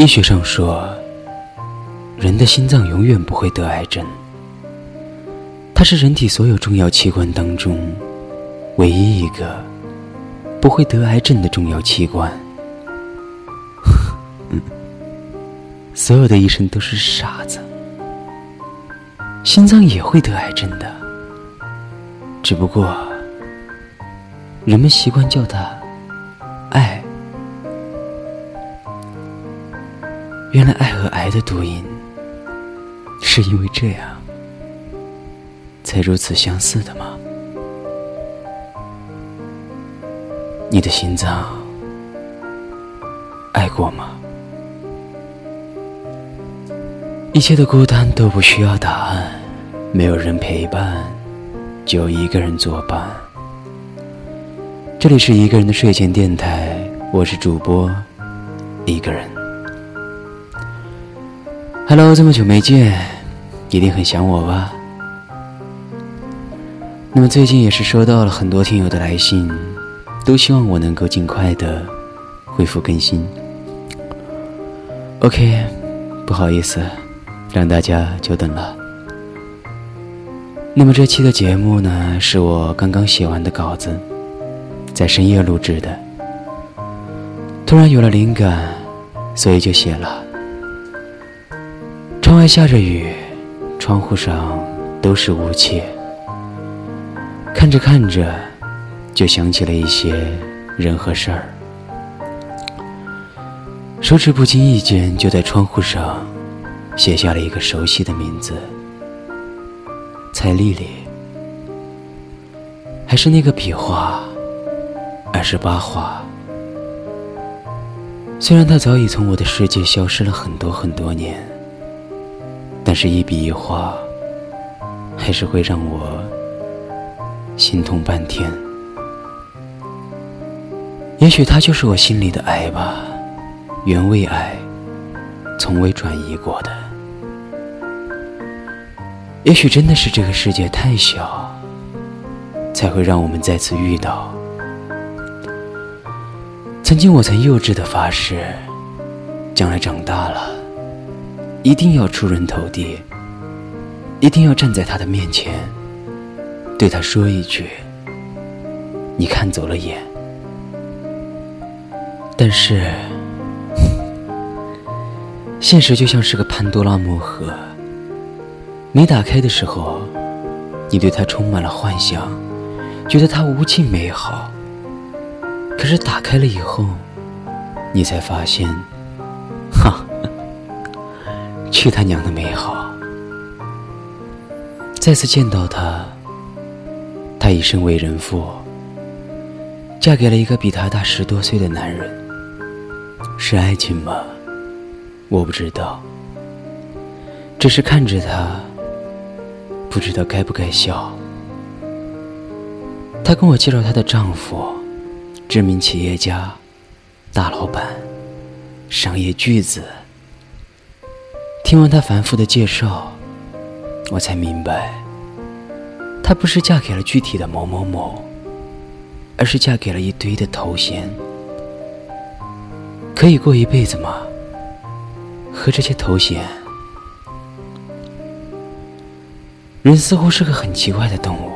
医学上说，人的心脏永远不会得癌症，它是人体所有重要器官当中唯一一个不会得癌症的重要器官。所有的医生都是傻子，心脏也会得癌症的，只不过人们习惯叫它爱。原来爱和癌的读音，是因为这样才如此相似的吗？你的心脏爱过吗？一切的孤单都不需要答案，没有人陪伴，就一个人作伴。这里是一个人的睡前电台，我是主播一个人。Hello，这么久没见，一定很想我吧？那么最近也是收到了很多听友的来信，都希望我能够尽快的恢复更新。OK，不好意思，让大家久等了。那么这期的节目呢，是我刚刚写完的稿子，在深夜录制的，突然有了灵感，所以就写了。窗外下着雨，窗户上都是雾气。看着看着，就想起了一些人和事儿。手指不经意间就在窗户上写下了一个熟悉的名字——蔡丽丽。还是那个笔画，二十八画。虽然她早已从我的世界消失了很多很多年。但是，一笔一画，还是会让我心痛半天。也许他就是我心里的爱吧，原味爱，从未转移过的。也许真的是这个世界太小，才会让我们再次遇到。曾经，我曾幼稚的发誓，将来长大了。一定要出人头地，一定要站在他的面前，对他说一句：“你看走了眼。”但是，现实就像是个潘多拉魔盒，没打开的时候，你对他充满了幻想，觉得他无尽美好。可是打开了以后，你才发现，去他娘的美好！再次见到他，他已身为人妇，嫁给了一个比他大十多岁的男人。是爱情吗？我不知道。只是看着他，不知道该不该笑。她跟我介绍她的丈夫，知名企业家，大老板，商业巨子。听完她繁复的介绍，我才明白，她不是嫁给了具体的某某某，而是嫁给了一堆的头衔。可以过一辈子吗？和这些头衔？人似乎是个很奇怪的动物，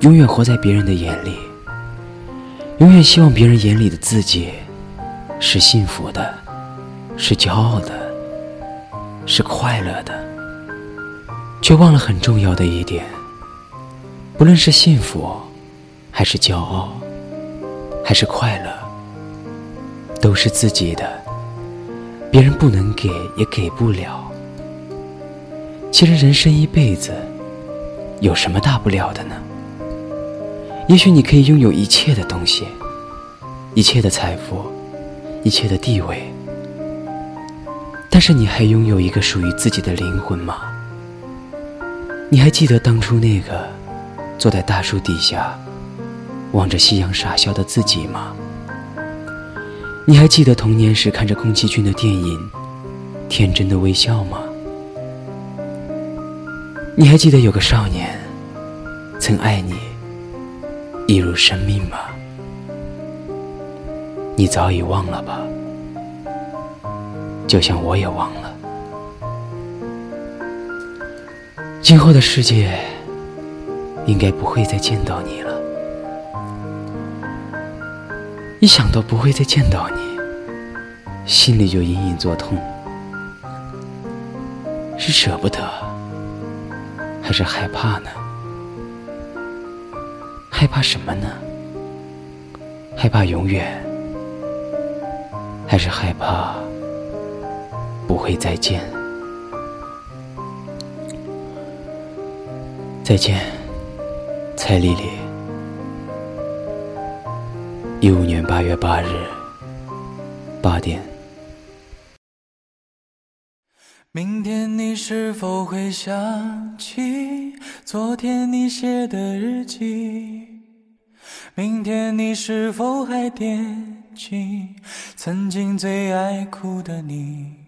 永远活在别人的眼里，永远希望别人眼里的自己是幸福的，是骄傲的。是快乐的，却忘了很重要的一点：不论是幸福，还是骄傲，还是快乐，都是自己的，别人不能给，也给不了。其实人生一辈子，有什么大不了的呢？也许你可以拥有一切的东西，一切的财富，一切的地位。但是你还拥有一个属于自己的灵魂吗？你还记得当初那个坐在大树底下望着夕阳傻笑的自己吗？你还记得童年时看着宫崎骏的电影天真的微笑吗？你还记得有个少年曾爱你一如生命吗？你早已忘了吧？就像我也忘了。今后的世界，应该不会再见到你了。一想到不会再见到你，心里就隐隐作痛。是舍不得，还是害怕呢？害怕什么呢？害怕永远，还是害怕不会再见？再见，蔡丽丽。一五年八月八日八点。明天你是否会想起昨天你写的日记？明天你是否还惦记曾经最爱哭的你？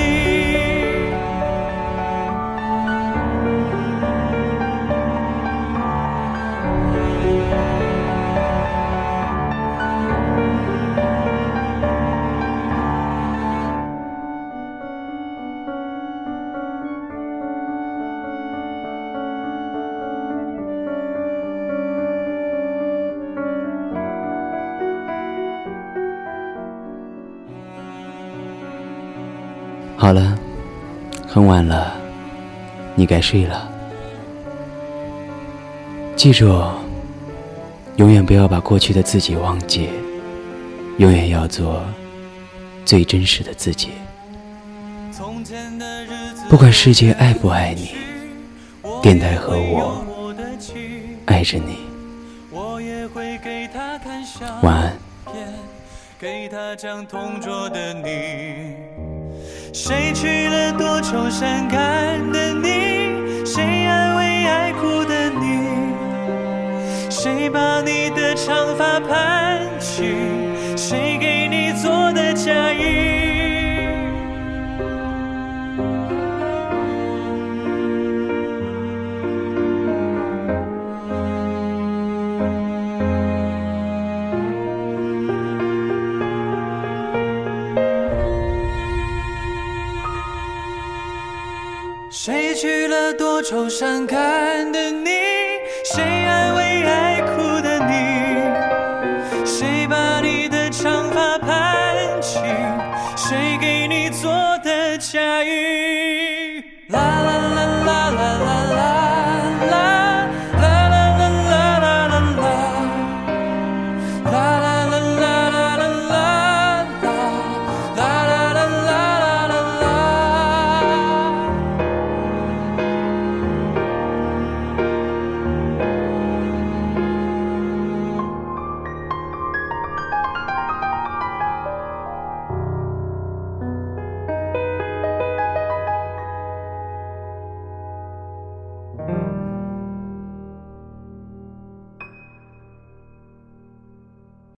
很晚了，你该睡了。记住，永远不要把过去的自己忘记，永远要做最真实的自己。不管世界爱不爱你，电台和我爱着你。晚安。给同桌的你。谁娶了多愁善感的你？谁安慰爱哭的你？谁把你的长发盘起？谁娶了多愁善感的你？